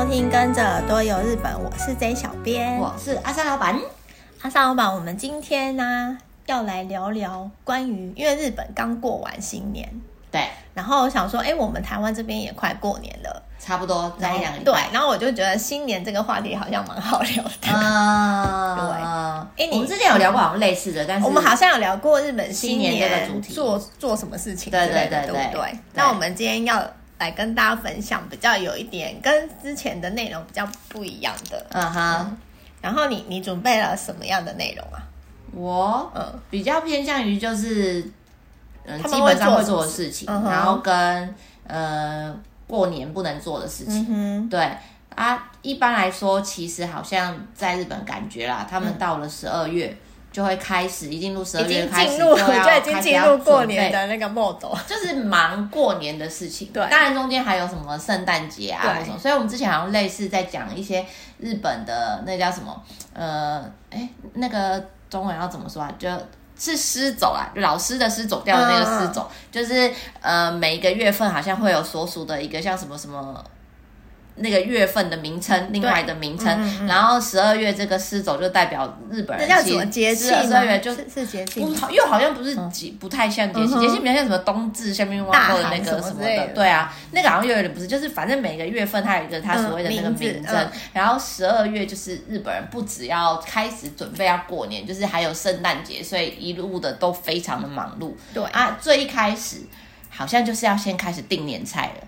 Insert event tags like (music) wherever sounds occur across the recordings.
收听，跟着耳朵游日本，我是 J 小编，我是阿三老板。阿三老板，我们今天呢要来聊聊关于，因为日本刚过完新年，对，然后我想说，哎，我们台湾这边也快过年了，差不多再一两个。对，然后我就觉得新年这个话题好像蛮好聊的。啊，(laughs) 对，哎，我们之前有聊过好像类似的，但是我们好像有聊过日本新年这个主题，做做什么事情，对对对对对。那我们今天要。来跟大家分享比较有一点跟之前的内容比较不一样的，嗯哼。然后你你准备了什么样的内容啊？我嗯比较偏向于就是嗯基本上会做的事情，然后跟呃过年不能做的事情。对啊，一般来说其实好像在日本感觉啦，他们到了十二月。就会开始，一进入十二月开始就要开始进入 (laughs) 过年的那个 mode，就是忙过年的事情。对，当然中间还有什么圣诞节啊什么，所以我们之前好像类似在讲一些日本的那叫什么，呃，哎，那个中文要怎么说啊？就是师走啊，老师的师走掉的那个师走，嗯、就是呃每一个月份好像会有所属的一个像什么什么。那个月份的名称，另外的名称，嗯嗯、然后十二月这个狮走就代表日本人。那叫什么节气？十二月就是是节气，不又好像不是节，不太像节气，节气比较像什么冬至下面挖过的那个什么的，么的对啊，那个好像又有点不是，就是反正每个月份它有一个它所谓的那个名称，嗯、然后十二月就是日本人不只要开始准备要过年，就是还有圣诞节，所以一路的都非常的忙碌。对啊，最一开始好像就是要先开始订年菜了。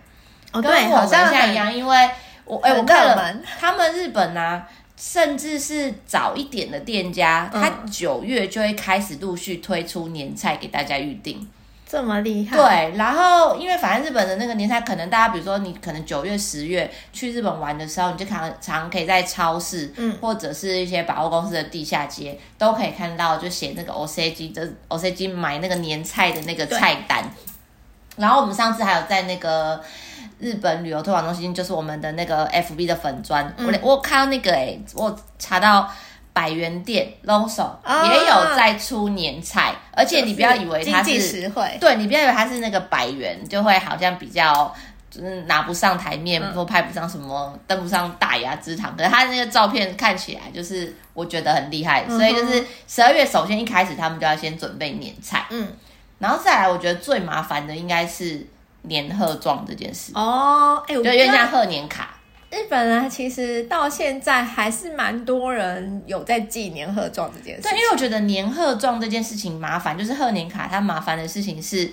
哦，对，好像像一样，因为我哎，我看了他们日本啊，甚至是早一点的店家，他九月就会开始陆续推出年菜给大家预定，这么厉害。对，然后因为反正日本的那个年菜，可能大家比如说你可能九月、十月去日本玩的时候，你就常常可以在超市，嗯，或者是一些百货公司的地下街都可以看到，就写那个 OCG 的 OCG 买那个年菜的那个菜单。然后我们上次还有在那个。日本旅游推广中心就是我们的那个 FB 的粉砖，嗯、我我看到那个哎、欸，我查到百元店 LOSO 也有在出年菜，啊、而且你不要以为它是，实惠，对，你不要以为它是那个百元就会好像比较就是拿不上台面，或、嗯、拍不上什么登不上大雅之堂，可是它那个照片看起来就是我觉得很厉害，嗯、所以就是十二月首先一开始他们就要先准备年菜，嗯，然后再来我觉得最麻烦的应该是。年贺状这件事哦，哎、欸，我觉得有点像贺年卡。日本人其实到现在还是蛮多人有在寄年贺状这件事。对，因为我觉得年贺状这件事情麻烦，就是贺年卡它麻烦的事情是。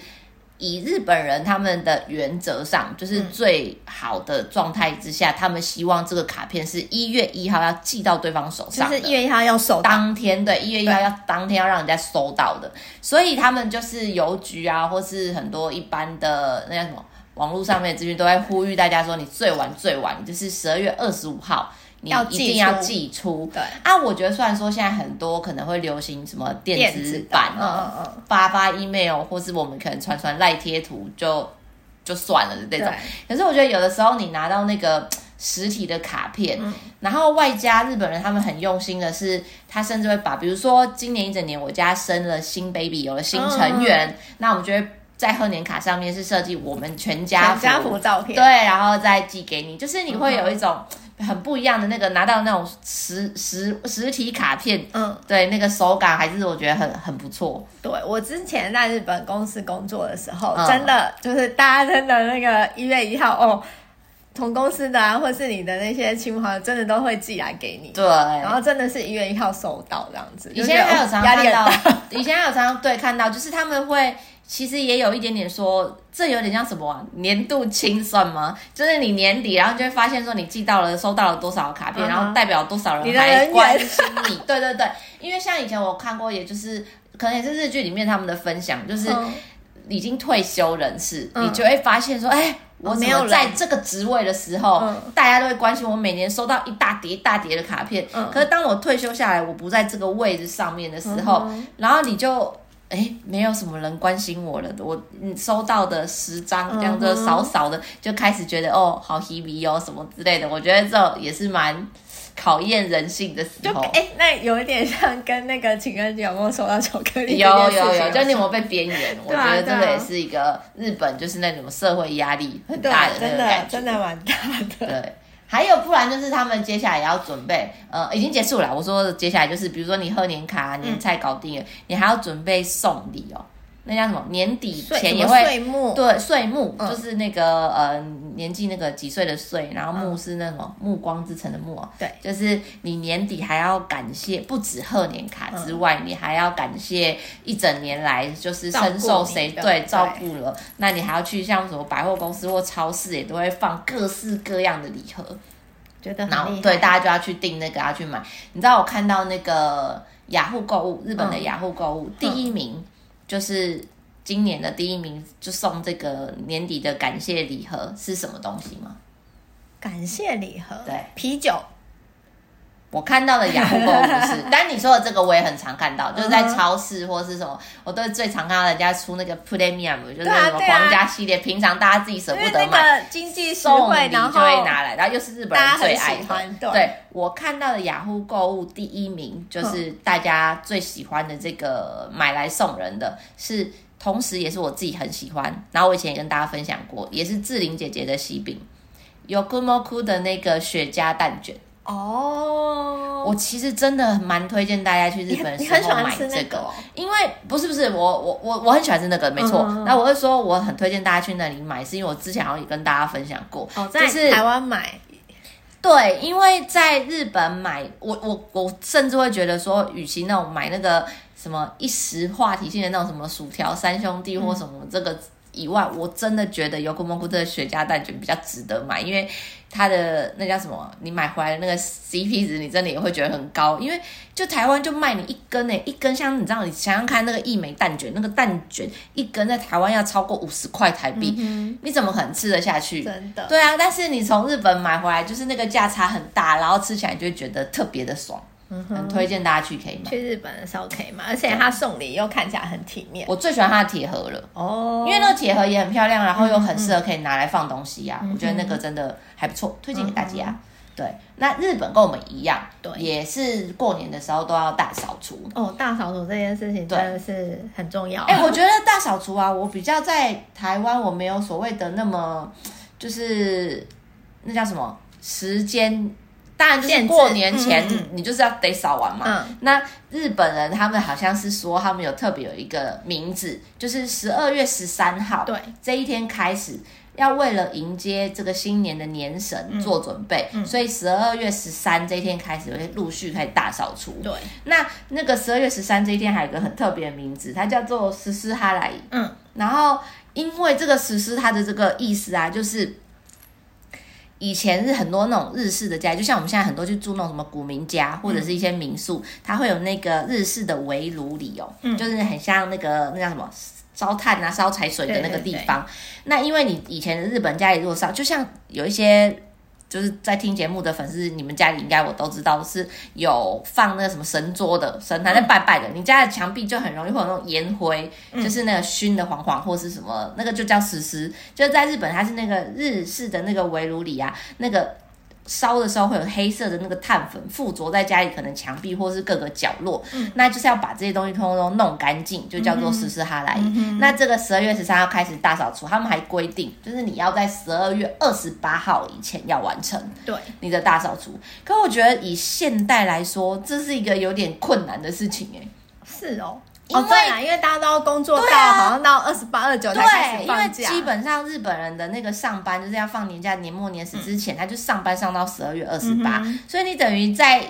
以日本人他们的原则上，就是最好的状态之下，嗯、他们希望这个卡片是一月一号要寄到对方手上，就是一月一号要收到。当天，对，一月一号要当天要让人家收到的，所以他们就是邮局啊，或是很多一般的那叫什么网络上面的资讯，都在呼吁大家说，你最晚最晚就是十二月二十五号。你一定要寄出，对。啊，我觉得虽然说现在很多可能会流行什么电子版啊，嗯嗯、发发 email 或是我们可能传传赖贴图就就算了的那种，可是我觉得有的时候你拿到那个实体的卡片，嗯、然后外加日本人他们很用心的是，他甚至会把比如说今年一整年我家生了新 baby 有了新成员，嗯、那我们就会在贺年卡上面是设计我们全家福，全家福照片，对，然后再寄给你，就是你会有一种。嗯很不一样的那个拿到那种实实实体卡片，嗯，对，那个手感还是我觉得很很不错。对，我之前在日本公司工作的时候，嗯、真的就是大家真的那个一月一号哦，同公司的啊，或是你的那些亲朋真的都会寄来给你。对，然后真的是一月一号收到这样子。以前还有常看到，以前还有常常对看到，就是他们会。其实也有一点点说，这有点像什么啊？年度清算吗？就是你年底，然后就会发现说你寄到了、收到了多少卡片，嗯、然后代表多少人还关心你。你 (laughs) 对对对，因为像以前我看过，也就是可能也是日剧里面他们的分享，就是已经退休人士，嗯、你就会发现说，哎，我没有在这个职位的时候，嗯、大家都会关心我，每年收到一大叠一大叠的卡片。嗯、可是当我退休下来，我不在这个位置上面的时候，嗯、然后你就。哎，没有什么人关心我了。我收到的十张这样子少少的，就开始觉得哦，好稀微哦，什么之类的。我觉得这也是蛮考验人性的时候。哎，那有一点像跟那个情人节有没有收到巧克力？有有有，就你有没有被边缘？我觉得这个也是一个日本，就是那种社会压力很大的那个感觉，真的真的蛮大的。对。还有不然就是他们接下来也要准备，呃，已经结束了。我说接下来就是，比如说你贺年卡、年菜搞定了，嗯、你还要准备送礼哦。那叫什么？年底前也会对，岁木、嗯、就是那个呃年纪那个几岁的岁，然后木是那种暮光之城的暮，对，就是你年底还要感谢，不止贺年卡之外，嗯、你还要感谢一整年来就是深受谁对照顾了，那你还要去像什么百货公司或超市也都会放各式各样的礼盒，觉得然后对大家就要去订那个要去买，你知道我看到那个雅虎购物，日本的雅虎购物、嗯、第一名。就是今年的第一名，就送这个年底的感谢礼盒是什么东西吗？感谢礼盒，对，啤酒。我看到的雅虎购物是，(laughs) 但你说的这个我也很常看到，就是在超市或是什么，我都最常看到人家出那个 Premium，就是什么皇家系列，平常大家自己舍不得买，经济实惠，然后就会拿来，然后又是日本人最爱的。对，我看到的雅虎购物第一名，就是大家最喜欢的这个买来送人的，是同时也是我自己很喜欢，然后我以前也跟大家分享过，也是志玲姐姐的喜饼，Yokumoku 的那个雪茄蛋卷。哦，我其实真的蛮推荐大家去日本的时候买这个，因为不是不是我我我我很喜欢吃那个，没错。那我会说我很推荐大家去那里买，是因为我之前好像也跟大家分享过，在台湾买。对，因为在日本买，我我我甚至会觉得说，与其那种买那个什么一时话题性的那种什么薯条三兄弟或什么这个以外，我真的觉得 Yokomoku 的雪茄蛋卷比较值得买，因为。它的那叫什么？你买回来的那个 CP 值，你真的也会觉得很高，因为就台湾就卖你一根诶，一根像你知道，你想想看那个一枚蛋卷，那个蛋卷一根在台湾要超过五十块台币，嗯、你怎么可能吃得下去？真的。对啊，但是你从日本买回来，就是那个价差很大，然后吃起来就会觉得特别的爽。嗯、很推荐大家去可以买，去日本的时候可以买，而且他送礼又看起来很体面。我最喜欢他的铁盒了哦，因为那个铁盒也很漂亮，然后又很适合可以拿来放东西呀、啊。嗯、我觉得那个真的还不错，推荐给大家。嗯、对，那日本跟我们一样，对，也是过年的时候都要大扫除哦。大扫除这件事情真的是很重要。哎、欸，我觉得大扫除啊，我比较在台湾，我没有所谓的那么就是那叫什么时间。当然就是过年前，你就是要得扫完嘛。嗯、那日本人他们好像是说，他们有特别有一个名字，就是十二月十三号，对，这一天开始要为了迎接这个新年的年神做准备，嗯嗯、所以十二月十三这一天开始会陆续开始大扫除。对，那那个十二月十三这一天还有一个很特别的名字，它叫做十四哈来。嗯，然后因为这个十四它的这个意思啊，就是。以前是很多那种日式的家，就像我们现在很多去住那种什么古民家或者是一些民宿，嗯、它会有那个日式的围炉里哦，嗯、就是很像那个那叫什么烧炭啊、烧柴水的那个地方。对对对，那因为你以前的日本家里如果烧，就像有一些。就是在听节目的粉丝，你们家里应该我都知道是有放那个什么神桌的神坛在拜拜的，嗯、你家的墙壁就很容易会有那种烟灰，嗯、就是那个熏的黄黄或是什么，那个就叫石狮，就是在日本它是那个日式的那个围炉里啊，那个。烧的时候会有黑色的那个碳粉附着在家里可能墙壁或是各个角落，嗯、那就是要把这些东西通通弄干净，就叫做十四哈来。嗯嗯、那这个十二月十三号开始大扫除，他们还规定，就是你要在十二月二十八号以前要完成对你的大扫除。可我觉得以现代来说，这是一个有点困难的事情哎。是哦。因为、哦、因为大家都要工作到、啊、好像到二十八、二九才开始放因为基本上日本人的那个上班就是要放年假，年末年始之前，嗯、他就上班上到十二月二十八，所以你等于在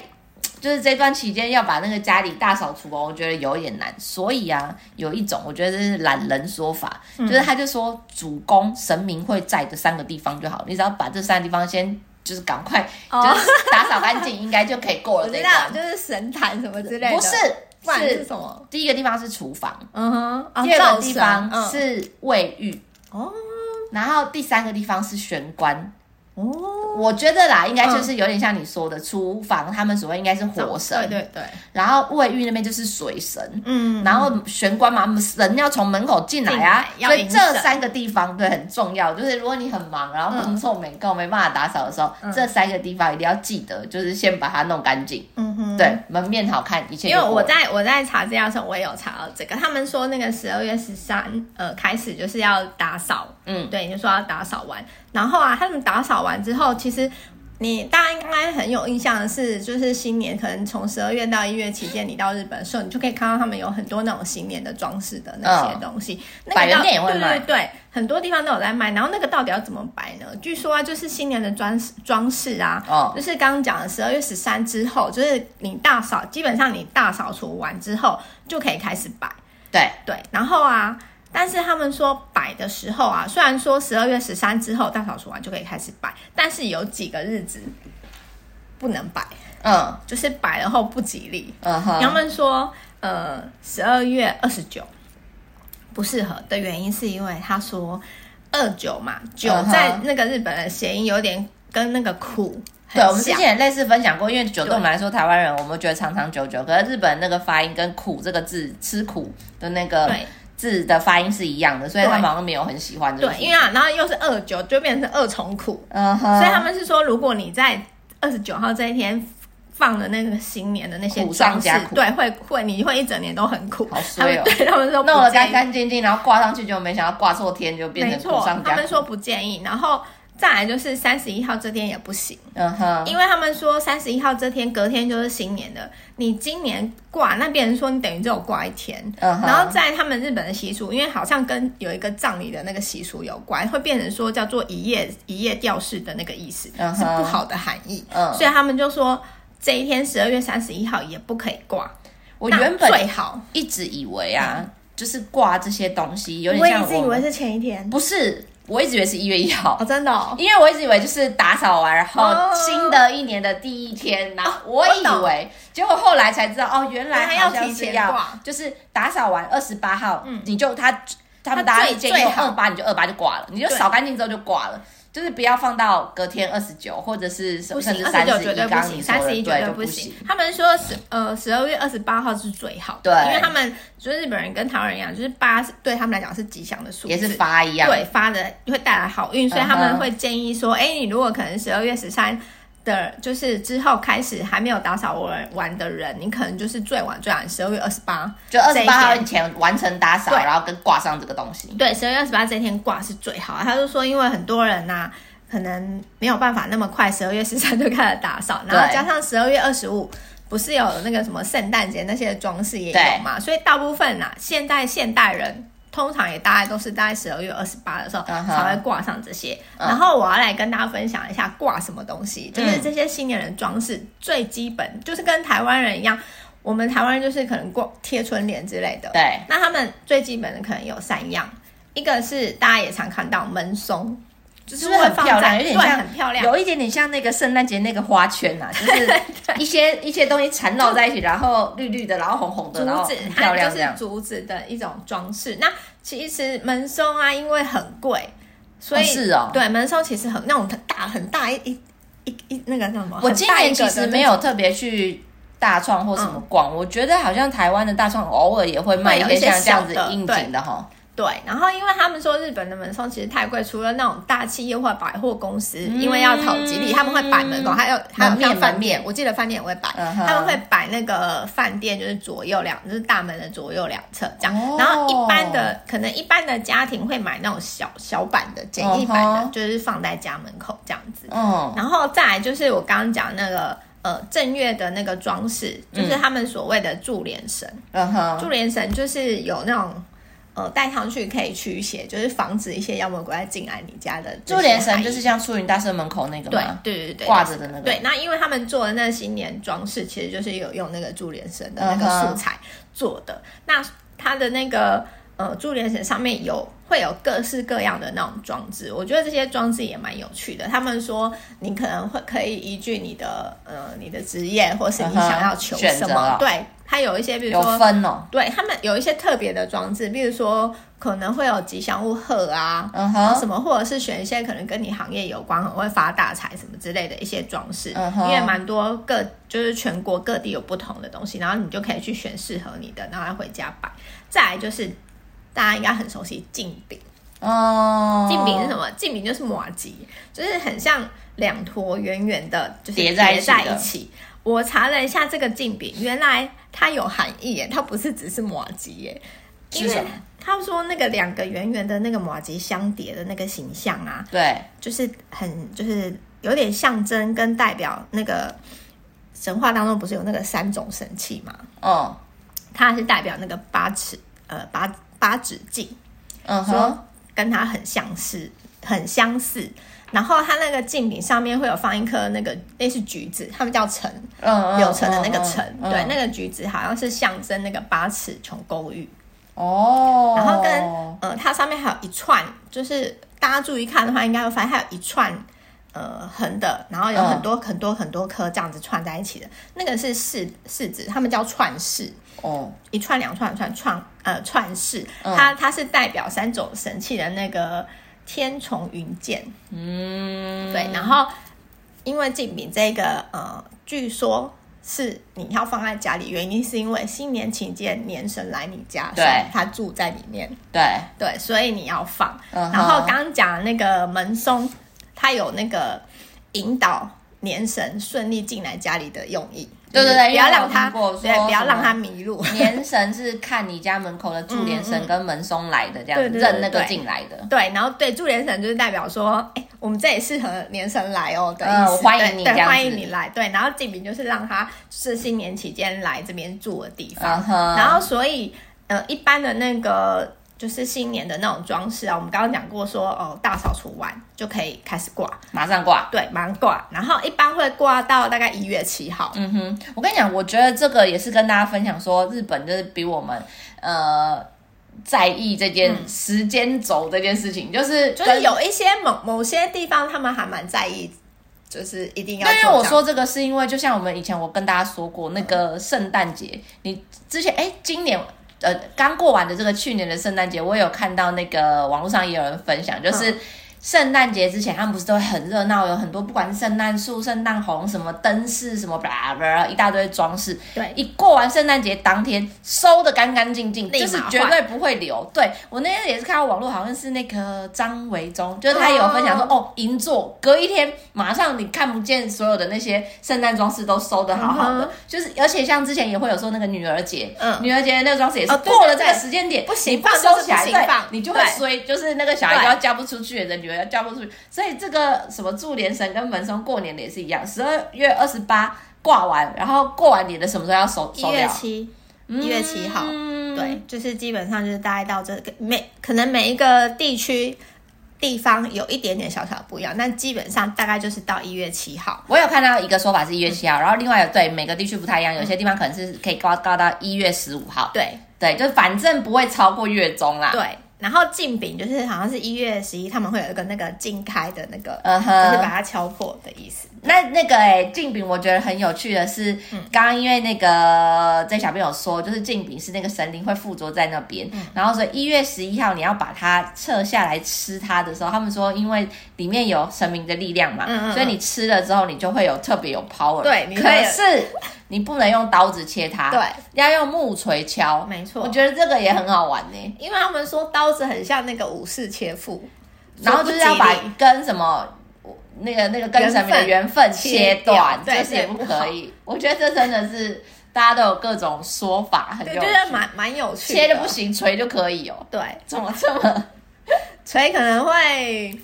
就是这段期间要把那个家里大扫除哦，我觉得有一点难。所以啊，有一种我觉得这是懒人说法，嗯、就是他就说主公神明会在的三个地方就好，你只要把这三个地方先就是赶快就是打扫干净，应该就可以过了这一关。就是神坛什么之类的，不是。是什么？第一个地方是厨房，嗯哼，第二个地方是卫浴，哦，然后第三个地方是玄关。哦，我觉得啦，应该就是有点像你说的，厨房他们所谓应该是火神，对对对。然后卫浴那边就是水神，嗯。然后玄关嘛，人要从门口进来啊，所以这三个地方对很重要。就是如果你很忙，然后工作没够，没办法打扫的时候，这三个地方一定要记得，就是先把它弄干净。嗯哼，对，门面好看，一切。因为我在我在查资料的时候，我也有查到这个，他们说那个十二月十三呃开始就是要打扫，嗯，对，你就说要打扫完。然后啊，他们打扫完之后，其实你大家应该很有印象的是，就是新年可能从十二月到一月期间，你到日本的时候，你就可以看到他们有很多那种新年的装饰的那些东西。嗯、百元店也会卖，对对对，很多地方都有在卖。然后那个到底要怎么摆呢？据说啊，就是新年的装装饰啊，哦、就是刚刚讲的十二月十三之后，就是你大扫，基本上你大扫除完之后就可以开始摆。对对，然后啊。但是他们说摆的时候啊，虽然说十二月十三之后大扫除完就可以开始摆，但是有几个日子不能摆，嗯，就是摆了后不吉利。嗯哼，他们说，呃，十二月二十九不适合的原因是因为他说二九嘛，九在那个日本的谐音有点跟那个苦。对，我们之前也类似分享过，因为九对我们来说，台湾人我们觉得长长久久，可是日本那个发音跟苦这个字吃苦的那个。对。字的发音是一样的，所以他们好像没有很喜欢。对，因为啊，然后又是二九，就变成二重苦。嗯哼。所以他们是说，如果你在二十九号这一天放的那个新年的那些装饰，对，会会你会一整年都很苦。好衰哦。对 (laughs) 他们说弄得干干净净，然后挂上去就没想到挂错天，就变成苦上加苦。他们说不建议，然后。再来就是三十一号这天也不行，嗯哼，因为他们说三十一号这天隔天就是新年的，你今年挂，那别人说你等于只有挂一天，嗯哼，然后在他们日本的习俗，因为好像跟有一个葬礼的那个习俗有关，会变成说叫做一夜一夜吊事的那个意思，是不好的含义，嗯，所以他们就说这一天十二月三十一号也不可以挂。我原本最好。一直以为啊，嗯、就是挂这些东西有点像我，我一直以为是前一天，不是。我一直以为是一月一号，哦，真的，哦，因为我一直以为就是打扫完，然后新的一年的第一天，然后我以为，结果后来才知道，哦，原来好像是要，就是打扫完二十八号，嗯，你就他他们大家建议二八，你就二八就挂了，你就扫干净之后就挂了。就是不要放到隔天二十九，或者是甚至三十一，刚刚你说的，对，就不行。他们说十呃十二月二十八号是最好的，对，因为他们就是日本人跟台湾人一样，就是八对他们来讲是吉祥的数字，也是发一样，对，发的会带来好运，所以他们会建议说，哎，你如果可能十二月十三。的就是之后开始还没有打扫完完的人，你可能就是最晚最晚十二月二十八，就二十八号以前完成打扫，然后跟挂上这个东西。对，十二月二十八这一天挂是最好。他就说，因为很多人呐、啊，可能没有办法那么快十二月十三就开始打扫，然后加上十二月二十五不是有那个什么圣诞节那些装饰也有嘛，所以大部分呐、啊，现在现代人。通常也大概都是大概十二月二十八的时候才会挂上这些。Uh huh. 然后我要来跟大家分享一下挂什么东西，就是这些新年的装饰最基本就是跟台湾人一样，我们台湾人就是可能挂贴春联之类的。对，那他们最基本的可能有三样，一个是大家也常看到门松。就是很漂亮，有点像，很漂亮，有一点点像那个圣诞节那个花圈呐、啊，就是 (laughs) 一些一些东西缠绕在一起，然后绿绿的，然后红红的，竹子很漂亮，就是竹子的一种装饰。那其实门松啊，因为很贵，所以、哦是哦、对门松其实很那种很大很大一一一一那个叫什么？我今年其实没有特别去大创或什么逛，嗯、我觉得好像台湾的大创偶尔也会卖一些像这样子应景的哈。对，然后因为他们说日本的门松其实太贵，除了那种大企业或百货公司，嗯、因为要讨吉利，他们会摆门口，还有还有像饭店，我记得饭店也会摆，嗯、他们会摆那个饭店就是左右两，就是大门的左右两侧这样。哦、然后一般的可能一般的家庭会买那种小小版的简易版的，哦、就是放在家门口这样子。嗯，然后再来就是我刚刚讲那个呃正月的那个装饰，就是他们所谓的柱连绳。嗯哼，注连绳就是有那种。呃，带上去可以驱邪，就是防止一些妖魔鬼怪进来你家的。就连神就是像出云大社门口那个吗？对对对对，挂着的那个。对，那因为他们做的那新年装饰，其实就是有用那个注连神的那个素材做的。Uh huh. 那它的那个呃注连绳上面有会有各式各样的那种装置，我觉得这些装置也蛮有趣的。他们说你可能会可以依据你的呃你的职业，或是你想要求什么，uh. 对。它有一些，比如说，分哦，对他们有一些特别的装置，比如说可能会有吉祥物鹤啊，嗯哼，然后什么，或者是选一些可能跟你行业有关，很会发大财什么之类的一些装饰，嗯哼，因为蛮多各就是全国各地有不同的东西，然后你就可以去选适合你的，然后来回家摆。再来就是大家应该很熟悉镜饼哦，镜饼是什么？镜饼就是马吉，就是很像两坨圆圆的，就是叠在一起。我查了一下这个镜饼，原来它有含义耶，它不是只是马吉耶。因为他们说那个两个圆圆的那个马吉相叠的那个形象啊，对，就是很就是有点象征跟代表那个神话当中不是有那个三种神器吗？哦，它是代表那个八尺呃八八指镜，嗯哼，说跟它很相似，很相似。然后它那个镜柄上面会有放一颗那个类似橘子，他们叫橙，嗯，柳橙的那个橙，嗯、对，那个橘子好像是象征那个八尺琼勾玉。哦，然后跟呃，它上面还有一串，就是大家注意看的话，应该会发现它有一串呃横的，然后有很多、嗯、很多很多颗这样子串在一起的，那个是柿柿子，他们叫串柿。哦，一串两串串串呃串饰，它它是代表三种神器的那个。天虫云剑，嗯，对，然后因为镜饼这个，呃，据说是你要放在家里，原因是因为新年期间年神来你家，对，他住在里面，对对，所以你要放。然后刚刚讲那个门松，它有那个引导年神顺利进来家里的用意。对对对，不要让他，对，不要让他迷路。(laughs) 年神是看你家门口的注连神跟门松来的，这样子认那个进来的。对，然后对注连神就是代表说，哎，我们这里适合年神来哦的意思，欢迎你，欢迎你来。对，然后进明就是让他是新年期间来这边住的地方。然后所以，呃，一般的那个。就是新年的那种装饰啊，我们刚刚讲过说，哦，大扫除完就可以开始挂，马上挂，对，马上挂，然后一般会挂到大概一月七号。嗯哼，我跟你讲，我觉得这个也是跟大家分享说，日本就是比我们呃在意这件时间轴这件事情，嗯、就是就是有一些某某些地方他们还蛮在意，就是一定要。对，因为我说这个是因为，就像我们以前我跟大家说过，那个圣诞节，你之前哎，今年。呃，刚过完的这个去年的圣诞节，我有看到那个网络上也有人分享，就是。圣诞节之前，他们不是都会很热闹，有很多不管是圣诞树、圣诞红、什么灯饰、什么吧吧一大堆装饰。对，一过完圣诞节当天，收的干干净净，就是绝对不会留。对，我那天也是看到网络，好像是那个张维忠，就是他有分享说，哦，哦，银座隔一天马上你看不见所有的那些圣诞装饰都收的好好的，嗯、就是而且像之前也会有说那个女儿节，嗯，女儿节那个装饰也是过了这个时间点，不行，你不收起来，对，你就会衰，就是那个小孩就要嫁不出去的人。要交不出去，所以这个什么祝联神跟门松过年的也是一样，十二月二十八挂完，然后过完年的什么时候要收？一月七，一月七号，嗯、对，就是基本上就是大概到这个每可能每一个地区地方有一点点小小不一样，但基本上大概就是到一月七号。我有看到一个说法是一月七号，嗯、然后另外有对每个地区不太一样，有些地方可能是可以挂挂到一月十五号。对对，就反正不会超过月中啦。对。然后镜饼就是好像是一月十一，他们会有一个那个竞开的那个，uh huh. 就是把它敲破的意思。那那个哎，镜饼我觉得很有趣的是，嗯、刚刚因为那个在小朋友说，就是镜饼是那个神灵会附着在那边，嗯、然后所以一月十一号你要把它撤下来吃它的时候，他们说因为里面有神明的力量嘛，所以你吃了之后你就会有特别有 power。对，你可是。你不能用刀子切它，对，要用木锤敲，没错。我觉得这个也很好玩呢，因为他们说刀子很像那个武士切腹，然后就是要把跟什么那个那个跟神明的缘分切断，这是也不可以。我觉得这真的是大家都有各种说法，很有趣，觉得蛮蛮有趣。切就不行，锤就可以哦。对，怎么这么 (laughs) 锤可能会。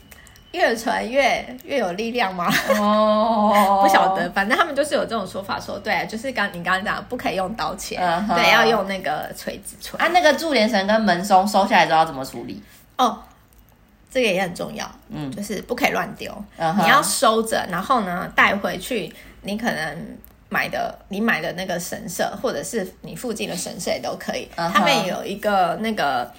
越传越越有力量吗？哦，(laughs) 不晓得，反正他们就是有这种说法说，说对，就是刚你刚刚讲，不可以用刀切，uh huh. 对，要用那个锤子锤。啊，那个柱连绳跟门松收下来之后要怎么处理？哦，这个也很重要，嗯，就是不可以乱丢，uh huh. 你要收着，然后呢带回去，你可能买的你买的那个神社，或者是你附近的神社也都可以，uh huh. 他们有一个那个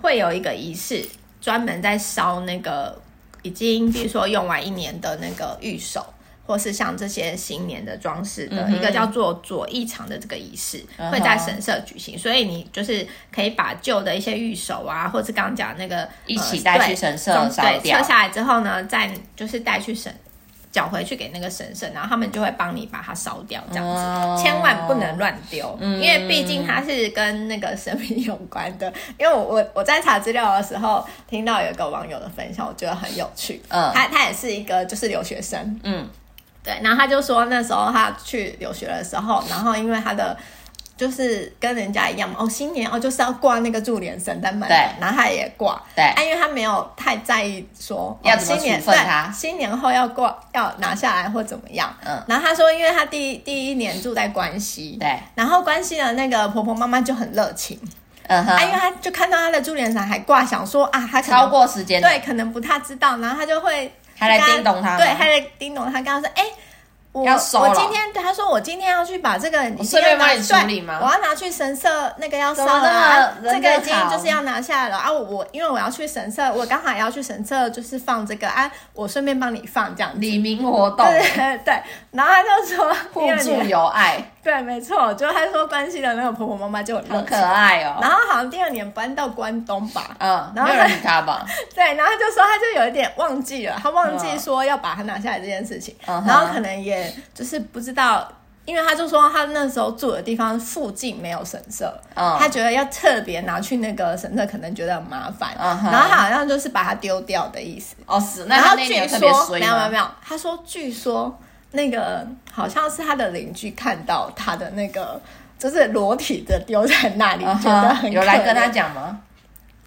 会有一个仪式，专门在烧那个。已经，比如说用完一年的那个御守，或是像这些新年的装饰的、嗯、一个叫做左翼场的这个仪式，嗯、会在神社举行。所以你就是可以把旧的一些御守啊，或是刚刚讲那个一起带去神社烧掉，撤下来之后呢，再就是带去神。缴回去给那个神社，然后他们就会帮你把它烧掉，这样子，哦、千万不能乱丢，嗯、因为毕竟它是跟那个神明有关的。因为我我我在查资料的时候，听到有一个网友的分享，我觉得很有趣。嗯，他他也是一个就是留学生，嗯，对，然后他就说那时候他去留学的时候，然后因为他的就是跟人家一样嘛，哦，新年哦就是要挂那个祝联神在门，对，然后他也挂，对，啊，因为他没有太在意说要怎么处分他，新年后要挂要拿下来或怎么样，嗯，然后他说，因为他第一第一年住在关西，对，然后关西的那个婆婆妈妈就很热情，嗯哼，啊，因为他就看到他的注连神还挂，想说啊，他超过时间，对，可能不太知道，然后他就会他来叮咚他，对，他来叮咚他，跟他说，哎。我要收。我今天他说，我今天要去把这个，你顺便帮你处理吗？我要拿去神社那个要烧了，啊，这个已经就是要拿下来了啊！我因为我要去神社，我刚好也要去神社，就是放这个啊，我顺便帮你放这样子。里民活动，对对对。然后他就说互助友爱，对，没错。就他说关西的那个婆婆妈妈就很，很可爱哦。然后好像第二年搬到关东吧，嗯，然后没有他吧？(laughs) 对，然后他就说他就有一点忘记了，他忘记说要把它拿下来这件事情，然后可能也就是不。知道，因为他就说他那时候住的地方附近没有神社，嗯、他觉得要特别拿去那个神社，可能觉得很麻烦，嗯、然后他好像就是把它丢掉的意思。哦，是。然后据说没有没有没有，他说据说那个好像是他的邻居看到他的那个就是裸体的丢在那里，嗯、觉得很有来跟他讲吗？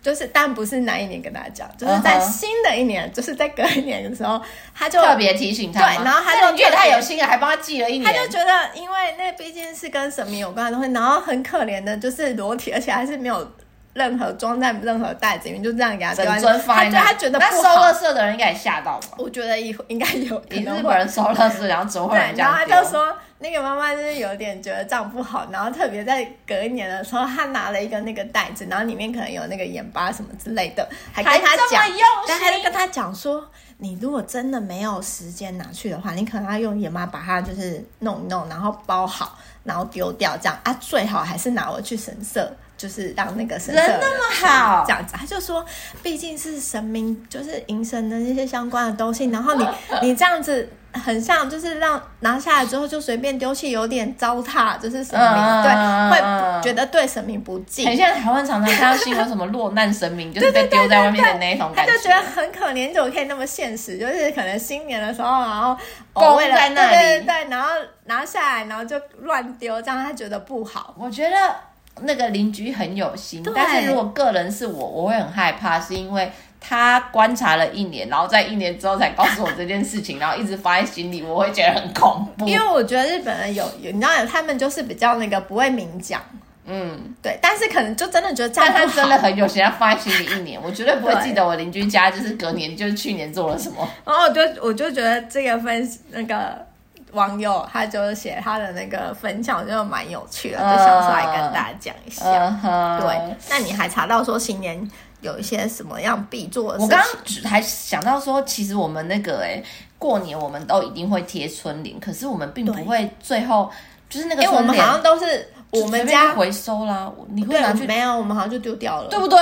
就是，但不是哪一年跟大家讲，就是在新的一年，uh huh. 就是在隔一年的时候，他就特别提醒他。对，然后他就觉得他有心了，还帮他记了一年。他就觉得，因为那毕竟是跟神明有关的东西，然后很可怜的，就是裸体，而且还是没有任何装在任何袋子里面，就这样给他丢。他对他觉得不好。那收垃圾的人应该也吓到吧？我觉得以后应该有，以日本人收垃圾，然后怎么会这样？然后他就说。那个妈妈就是有点觉得这样不好，然后特别在隔一年的时候，他拿了一个那个袋子，然后里面可能有那个盐巴什么之类的，还跟他讲，但还是跟他讲说，你如果真的没有时间拿去的话，你可能要用盐巴把它就是弄一弄，然后包好，然后丢掉这样啊，最好还是拿回去神社，就是让那个神人那么好这样子。他就说，毕竟是神明，就是迎神的那些相关的东西，然后你 (laughs) 你这样子。很像，就是让拿下来之后就随便丢弃，有点糟蹋，就是神明、嗯、对，会觉得对神明不敬。很像台湾常常看到新闻，什么落难神明 (laughs) 就是被丢在外面的那一种感觉，他就觉得很可怜，怎么可以那么现实？就是可能新年的时候，然后供在那里，对对对，然后拿下来，然后就乱丢，这样他觉得不好。我觉得那个邻居很有心，但是如果个人是我，我会很害怕，是因为。他观察了一年，然后在一年之后才告诉我这件事情，(laughs) 然后一直放在心里，我会觉得很恐怖。因为我觉得日本人有有，你知道他们就是比较那个不会明讲，嗯，对，但是可能就真的觉得这样，他真的很有心，他放在心里一年，(laughs) 我绝对不会记得我邻居家就是隔年就是去年做了什么。然后我就我就觉得这个分那个网友他就是写他的那个分享，就蛮有趣的，就想出来跟大家讲一下。Uh, uh huh. 对，那你还查到说新年？有一些什么样必做的事情？我刚刚还想到说，其实我们那个哎，过年我们都一定会贴春联，可是我们并不会最后就是那个因为，我们好像都是我们家回收啦。你会拿去？没有，我们好像就丢掉了，对不对？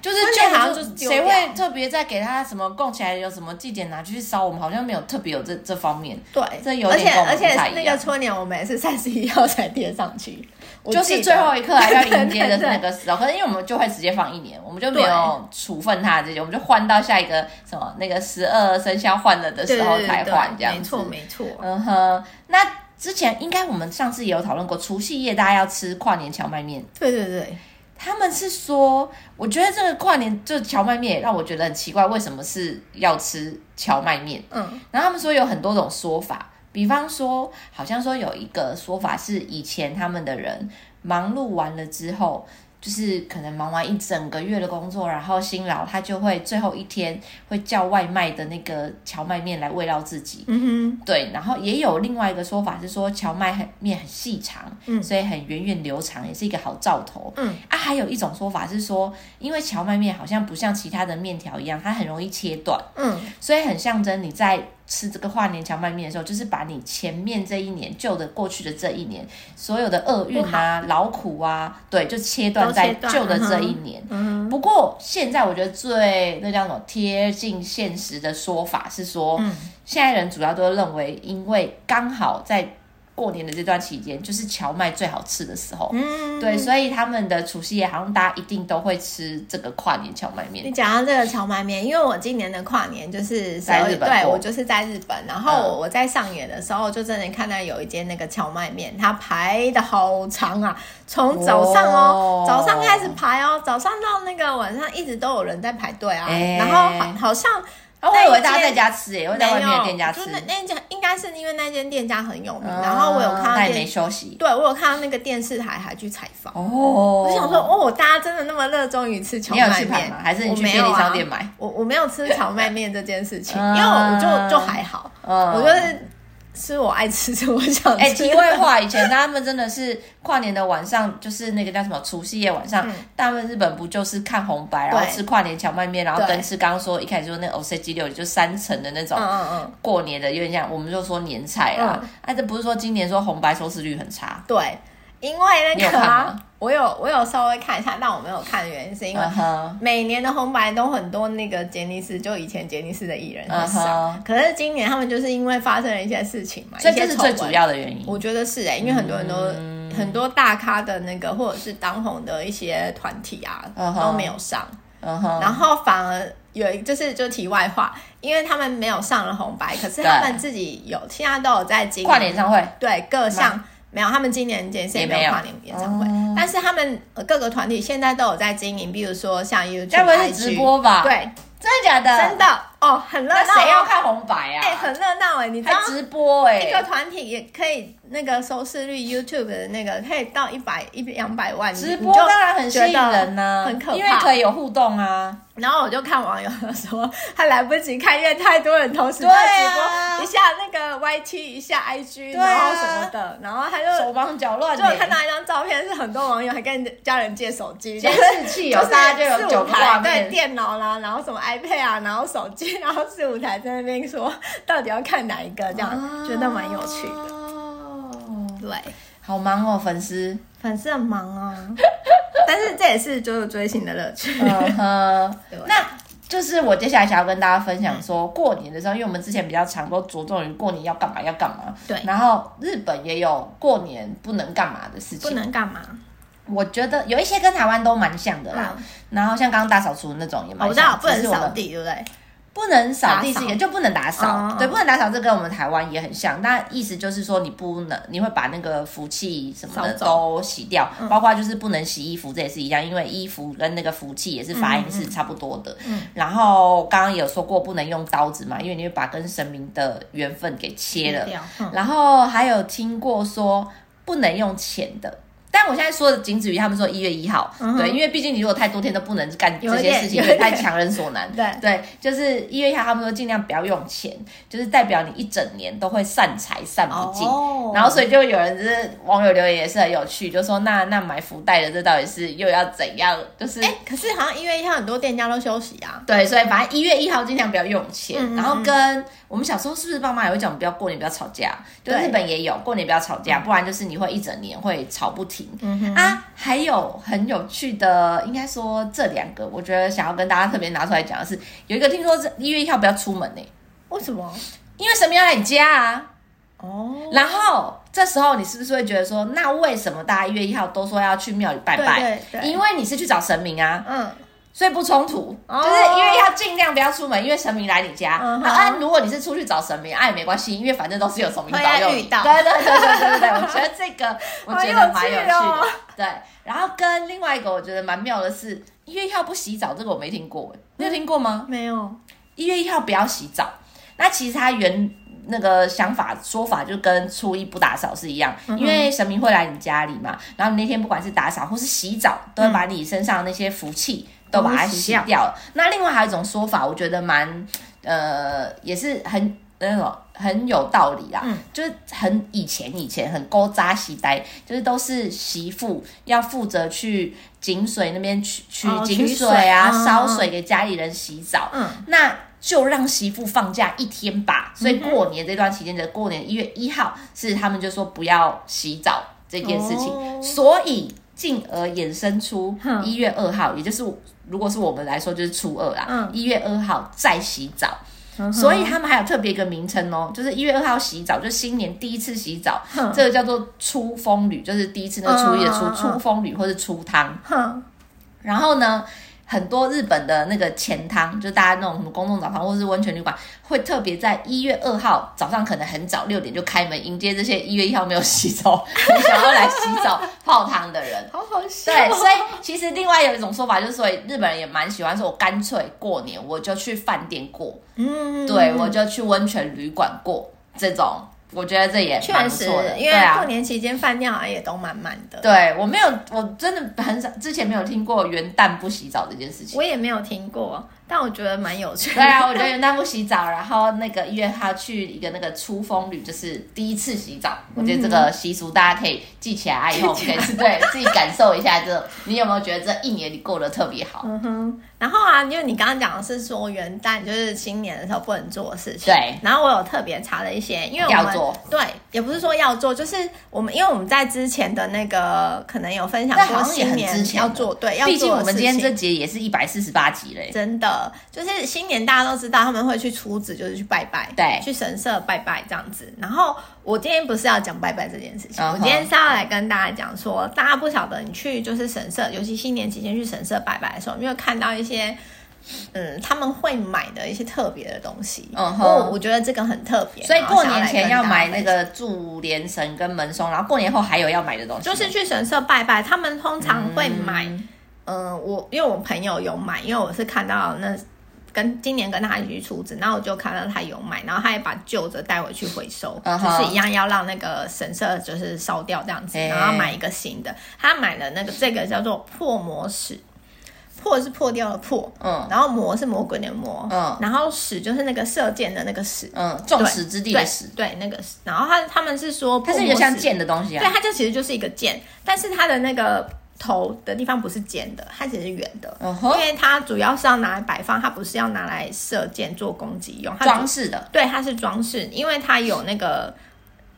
就是就好像就是谁会特别再给他什么供起来，有什么祭典拿去烧？我们好像没有特别有这这方面。对，这有点而且而且那个春联我们也是三十一号才贴上去。就是最后一刻还要迎接的 (laughs) 那个时候，可是因为我们就会直接放一年，我们就没有处分它这些，我们就换到下一个什么那个十二生肖换了的时候才换这样子。没错没错。嗯哼，那之前应该我们上次也有讨论过，除夕夜大家要吃跨年荞麦面。对对对，他们是说，我觉得这个跨年就荞麦面也让我觉得很奇怪，为什么是要吃荞麦面？嗯，然后他们说有很多种说法。比方说，好像说有一个说法是，以前他们的人忙碌完了之后，就是可能忙完一整个月的工作，然后辛劳，他就会最后一天会叫外卖的那个荞麦面来慰劳自己。嗯哼，对。然后也有另外一个说法是说，荞麦很面很细长，嗯，所以很源远流长，也是一个好兆头。嗯啊，还有一种说法是说，因为荞麦面好像不像其他的面条一样，它很容易切断，嗯，所以很象征你在。吃这个化年荞麦面的时候，就是把你前面这一年旧的过去的这一年所有的厄运啊、劳苦啊，对，就切断在旧的这一年。嗯、不过现在我觉得最那叫什么贴近现实的说法是说，嗯、现在人主要都认为，因为刚好在过年的这段期间，就是荞麦最好吃的时候。嗯，对，所以他们的除夕夜好像大家一定都会吃这个跨年荞麦面。你讲到这个荞麦面，因为我今年的跨年就是在日本，对，我就是在日本，然后我我在上野的时候，就真的看到有一间那个荞麦面，它排的好长啊，从早上哦，早上开始排哦，早上到那个晚上一直都有人在排队啊，然后好我以为大家在家吃诶，我在外面的店家吃。那那家应该是因为那间店家很有名，然后我有看到。那也没休息。对，我有看到那个电视台还去采访。哦。我想说，哦，大家真的那么热衷于吃荞麦面吗？还是你去便利商店买？我我没有吃荞麦面这件事情，(laughs) 因为我就就还好。我就是。是我爱吃，是我想吃。哎，题外话，以前他们真的是跨年的晚上，就是那个叫什么除夕夜晚上，大部分日本不就是看红白，然后吃跨年蕎麦面，然后跟吃刚刚说一开始说那个おせち料理，就三层的那种，嗯嗯过年的有点像，我们就说年菜啦。哎，这不是说今年说红白收视率很差，对。 因为那个啊，我有我有稍微看一下，但我没有看的原因是因为每年的红白都很多那个杰尼斯，就以前杰尼斯的艺人很少，可是今年他们就是因为发生了一些事情嘛，所以这是最主要的原因。我觉得是哎，因为很多人都很多大咖的那个或者是当红的一些团体啊都没有上，然后反而有一就是就题外话，因为他们没有上了红白，可是他们自己有现在都有在经营跨年演唱会，对各项。没有，他们今年今年也没有跨年演唱会，但是他们各个团体现在都有在经营，比如说像 YouTube，该不会是直播吧？对，真的假的？真的哦，很热闹。那谁要看红白啊？哎，很热闹哎，你知道直播哎，一个团体也可以那个收视率，YouTube 的那个可以到一百一两百万，直播当然很吸引人呢，很可怕，因为可以有互动啊。然后我就看网友说，他来不及看，因为太多人同时在直播，一下那个 YT，一下 IG，然后什么的，然后他就手忙脚乱。就看到一张照片，是很多网友还跟家人借手机，监视器有大家就有九台，对，电脑啦，然后什么 iPad 啊，然后手机，然后四五台在那边说，到底要看哪一个？这样觉得蛮有趣的。哦，对，好忙哦，粉丝，粉丝很忙哦。(laughs) 但是这也是就是追星的乐趣。嗯哼，那就是我接下来想要跟大家分享说，过年的时候，因为我们之前比较常都着重于过年要干嘛要干嘛。对。然后日本也有过年不能干嘛的事情。不能干嘛？我觉得有一些跟台湾都蛮像的啦。然后像刚刚大扫除那种也蛮像。我知道不能扫地，对不对？不能扫地是一个，就不能打扫。对，不能打扫，这跟我们台湾也很像。那意思就是说，你不能，你会把那个福气什么的都洗掉，包括就是不能洗衣服，这也是一样，因为衣服跟那个福气也是发音是差不多的。嗯然后刚刚也有说过，不能用刀子嘛，因为你会把跟神明的缘分给切了。然后还有听过说，不能用钱的。但我现在说的仅止于他们说一月一号，对，因为毕竟你如果太多天都不能干这些事情，也太强人所难。对对，就是一月一号，他们说尽量不要用钱，就是代表你一整年都会散财散不尽。然后所以就有人就是网友留言也是很有趣，就说那那买福袋的这到底是又要怎样？就是哎，可是好像一月一号很多店家都休息啊。对，所以反正一月一号尽量不要用钱，然后跟。我们小时候是不是爸妈也会讲，不要过年不要吵架？就日本也有过年不要吵架，不然就是你会一整年会吵不停。啊，还有很有趣的，应该说这两个，我觉得想要跟大家特别拿出来讲的是，有一个听说是一月一号不要出门呢？为什么？因为神明要来你家啊。哦。然后这时候你是不是会觉得说，那为什么大家一月一号都说要去庙里拜拜？对对对。因为你是去找神明啊。嗯。所以不冲突，就是因为要尽量不要出门，因为神明来你家。啊，如果你是出去找神明，啊也没关系，因为反正都是有神明保佑你。对对对对对对，(laughs) 我觉得这个我觉得蛮有趣的。对，然后跟另外一个我觉得蛮妙的是，一月一号不洗澡，这个我没听过，你有听过吗？没有。一月一号不要洗澡，那其实他原那个想法说法就跟初一不打扫是一样，因为神明会来你家里嘛，然后你那天不管是打扫或是洗澡，都会把你身上那些福气。都把它洗掉了。那另外还有一种说法，我觉得蛮呃，也是很那种很有道理啦。嗯，就是很以前以前很勾扎洗呆，就是都是媳妇要负责去井水那边取取井水啊，烧水给家里人洗澡。嗯，那就让媳妇放假一天吧。所以过年这段期间的过年一月一号是他们就说不要洗澡这件事情，所以进而衍生出一月二号，也就是。如果是我们来说，就是初二啦。嗯，一月二号再洗澡，嗯、所以他们还有特别一个名称哦，就是一月二号洗澡，就新年第一次洗澡，嗯、这个叫做出风吕，就是第一次那个初一的出、嗯、出风吕或是出汤。嗯、然后呢，很多日本的那个钱汤，就大家那种什么公众澡堂或是温泉旅馆，会特别在一月二号早上可能很早六点就开门迎接这些一月一号没有洗澡、很想要来洗澡泡汤的人。好好笑。对，所以其实另外有一种说法就是，所以日本人也蛮喜欢说，我干脆过年我就去饭店过，嗯，对，我就去温泉旅馆过这种。我觉得这也蛮不错的，因为过年期间饭店好像也都满满的。对，我没有，我真的很少，之前没有听过元旦不洗澡这件事情。我也没有听过。但我觉得蛮有趣的。对啊，我觉得元旦不洗澡，然后那个约他去一个那个出风旅，就是第一次洗澡。嗯、我觉得这个习俗大家可以记起来，以后可以对自己感受一下这。这你有没有觉得这一年你过得特别好？嗯哼。然后啊，因为你刚刚讲的是说元旦就是新年的时候不能做的事情。对。然后我有特别查了一些，因为我们要做。对，也不是说要做，就是我们因为我们在之前的那个可能有分享过新年要做，对，要做。毕竟我们今天这节也是一百四十八集嘞。真的，就是。新年大家都知道他们会去出纸，就是去拜拜，对，去神社拜拜这样子。然后我今天不是要讲拜拜这件事情，uh huh. 我今天是要来跟大家讲说，大家不晓得你去就是神社，尤其新年期间去神社拜拜的时候，你会看到一些嗯他们会买的一些特别的东西。嗯哼、uh，huh. 我觉得这个很特别，所以过年前要买那个祝连绳跟门松，然后过年后还有要买的东西，就是去神社拜拜，他们通常会买。嗯、呃，我因为我朋友有买，因为我是看到那。跟今年跟他一起去出资，然后我就看到他有买，然后他也把旧的带回去回收，uh. 就是一样要让那个神社就是烧掉这样子，然后买一个新的。他买了那个这个叫做破魔石，破是破掉的破，嗯，然后魔是魔鬼的魔，嗯，然后使就是那个射箭的那个使，嗯，众矢之的的石，对，那个使。然后他他们是说它是一个像箭的东西啊，对，它就其实就是一个箭，但是它的那个。头的地方不是尖的，它只是圆的，uh huh. 因为它主要是要拿来摆放，它不是要拿来射箭做攻击用，装饰的。对，它是装饰，因为它有那个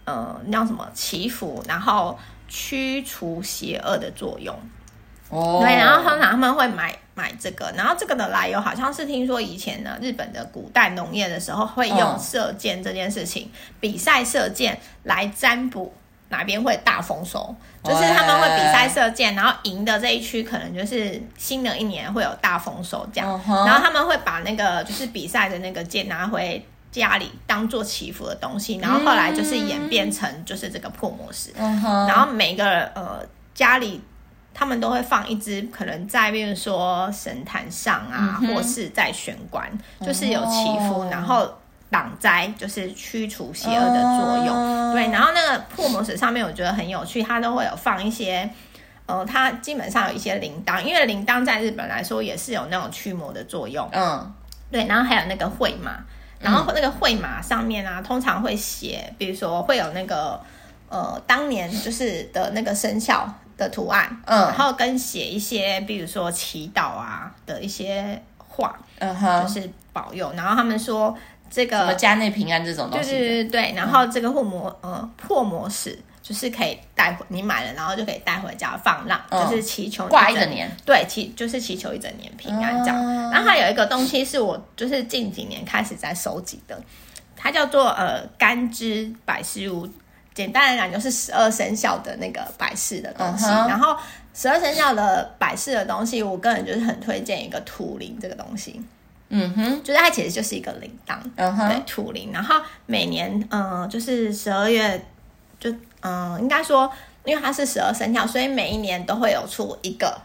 呃，那叫什么祈福，然后驱除邪恶的作用。哦，oh. 对，然后通常他们会买买这个，然后这个的来由好像是听说以前呢，日本的古代农业的时候会用射箭这件事情，oh. 比赛射箭来占卜。哪边会大丰收？就是他们会比赛射箭，然后赢的这一区可能就是新的一年会有大丰收这样。Uh. 然后他们会把那个就是比赛的那个箭拿回家里当做祈福的东西，然后后来就是演变成就是这个破魔石。Uh huh. 然后每个呃家里他们都会放一支，可能在比如说神坛上啊，uh. 或是在玄关，就是有祈福，uh. 然后。挡灾就是驱除邪恶的作用，uh、对。然后那个破魔石上面我觉得很有趣，它都会有放一些，呃，它基本上有一些铃铛，因为铃铛在日本来说也是有那种驱魔的作用，嗯，uh、对。然后还有那个会马，然后那个会马上面啊，通常会写，比如说会有那个呃当年就是的那个生肖的图案，嗯，然后跟写一些，比如说祈祷啊的一些话，嗯哼，就是保佑。然后他们说。这个家内平安这种东西，对对对对。然后这个破魔呃破魔石就是可以带回你买了，然后就可以带回家放浪，嗯、就是祈求挂一整年。对，祈就是祈求一整年平安这样。嗯、然后还有一个东西是我就是近几年开始在收集的，它叫做呃干支百事物。简单来讲就是十二生肖的那个摆饰的东西。然后十二生肖的摆饰的东西，我个人就是很推荐一个土铃这个东西。嗯哼，就是它其实就是一个铃铛，嗯哼，对，土铃。然后每年，嗯、呃，就是十二月，就嗯、呃，应该说，因为它是十二生肖，所以每一年都会有出一个。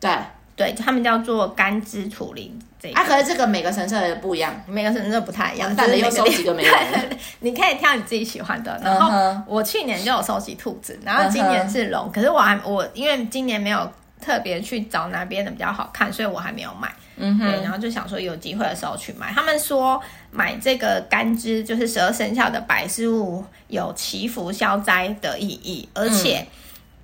对对，他们叫做干支土铃。这啊，可是这个每个神社也不一样，每个神社不太一样。但是有收几个没有？(laughs) 你可以挑你自己喜欢的。然后我去年就有收集兔子，然后今年是龙。可是我还我因为今年没有特别去找哪边的比较好看，所以我还没有买。嗯哼，对，然后就想说有机会的时候去买。他们说买这个干支就是十二生肖的摆饰物，有祈福消灾的意义，而且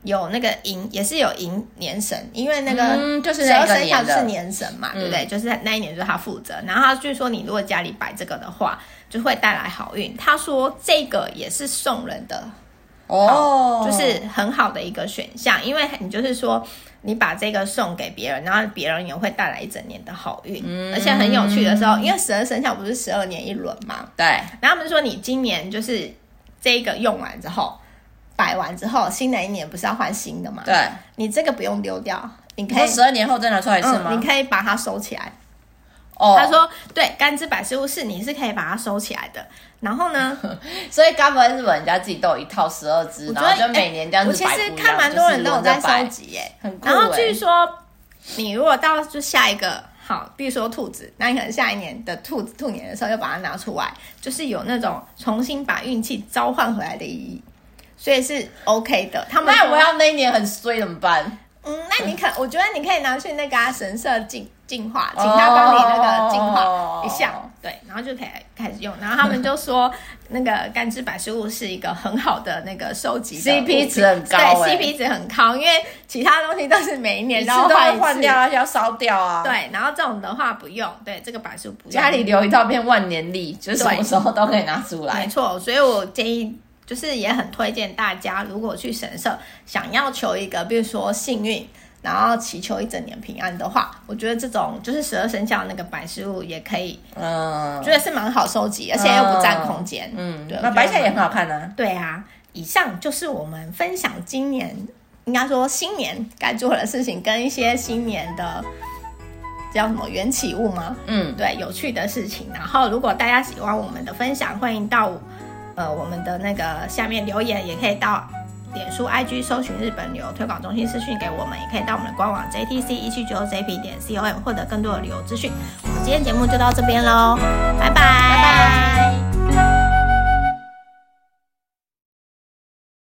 有那个寅也是有寅年神，因为那个就是十二生肖是年神嘛，嗯、对不对？就是那一年就是他负责。然后他据说你如果家里摆这个的话，就会带来好运。他说这个也是送人的哦，就是很好的一个选项，因为你就是说。你把这个送给别人，然后别人也会带来一整年的好运。嗯，而且很有趣的时候，因为十二生肖不是十二年一轮嘛？对。然后他们说，你今年就是这个用完之后，摆完之后，新的一年不是要换新的吗？对。你这个不用丢掉，你可以十二年后再拿出来一次吗？嗯，你可以把它收起来。哦。他说，对，甘之百事物是你是可以把它收起来的。然后呢？(laughs) 所以该不会日本人家自己都有一套十二支，然后就每年这样子。我其实看蛮多人都有在收集耶，很酷。然后据说，你如果到就下一个好，比如说兔子，那你可能下一年的兔子兔年的时候，又把它拿出来，就是有那种重新把运气召唤回来的意义，所以是 OK 的。他们那我要那一年很衰怎么办？嗯，那你可我觉得你可以拿去那个、啊、神社进净化，请他帮你那个净化一下，哦、对，然后就可以开始用。然后他们就说，那个干支百事物是一个很好的那个收集，CP 值很高，对，CP 值很高，因为其他东西都是每一年然后换换掉，而且要烧掉啊。对，然后这种的话不用，对，这个百事物不用，家里留一套片万年历，就是什么时候都可以拿出来。没错，所以我建议。就是也很推荐大家，如果去神社想要求一个，比如说幸运，然后祈求一整年平安的话，我觉得这种就是十二生肖那个摆饰物也可以，嗯，觉得是蛮好收集，而且又不占空间，嗯，对，那摆起来也很好看呢。对啊，以上就是我们分享今年应该说新年该做的事情，跟一些新年的叫什么缘起物吗？嗯，对，有趣的事情。然后如果大家喜欢我们的分享，欢迎到。呃，我们的那个下面留言也可以到脸书 IG 搜寻日本旅游推广中心私讯给我们，也可以到我们的官网 JTC 一七九 JP 点 COM 获得更多的旅游资讯。我们今天节目就到这边喽，拜拜。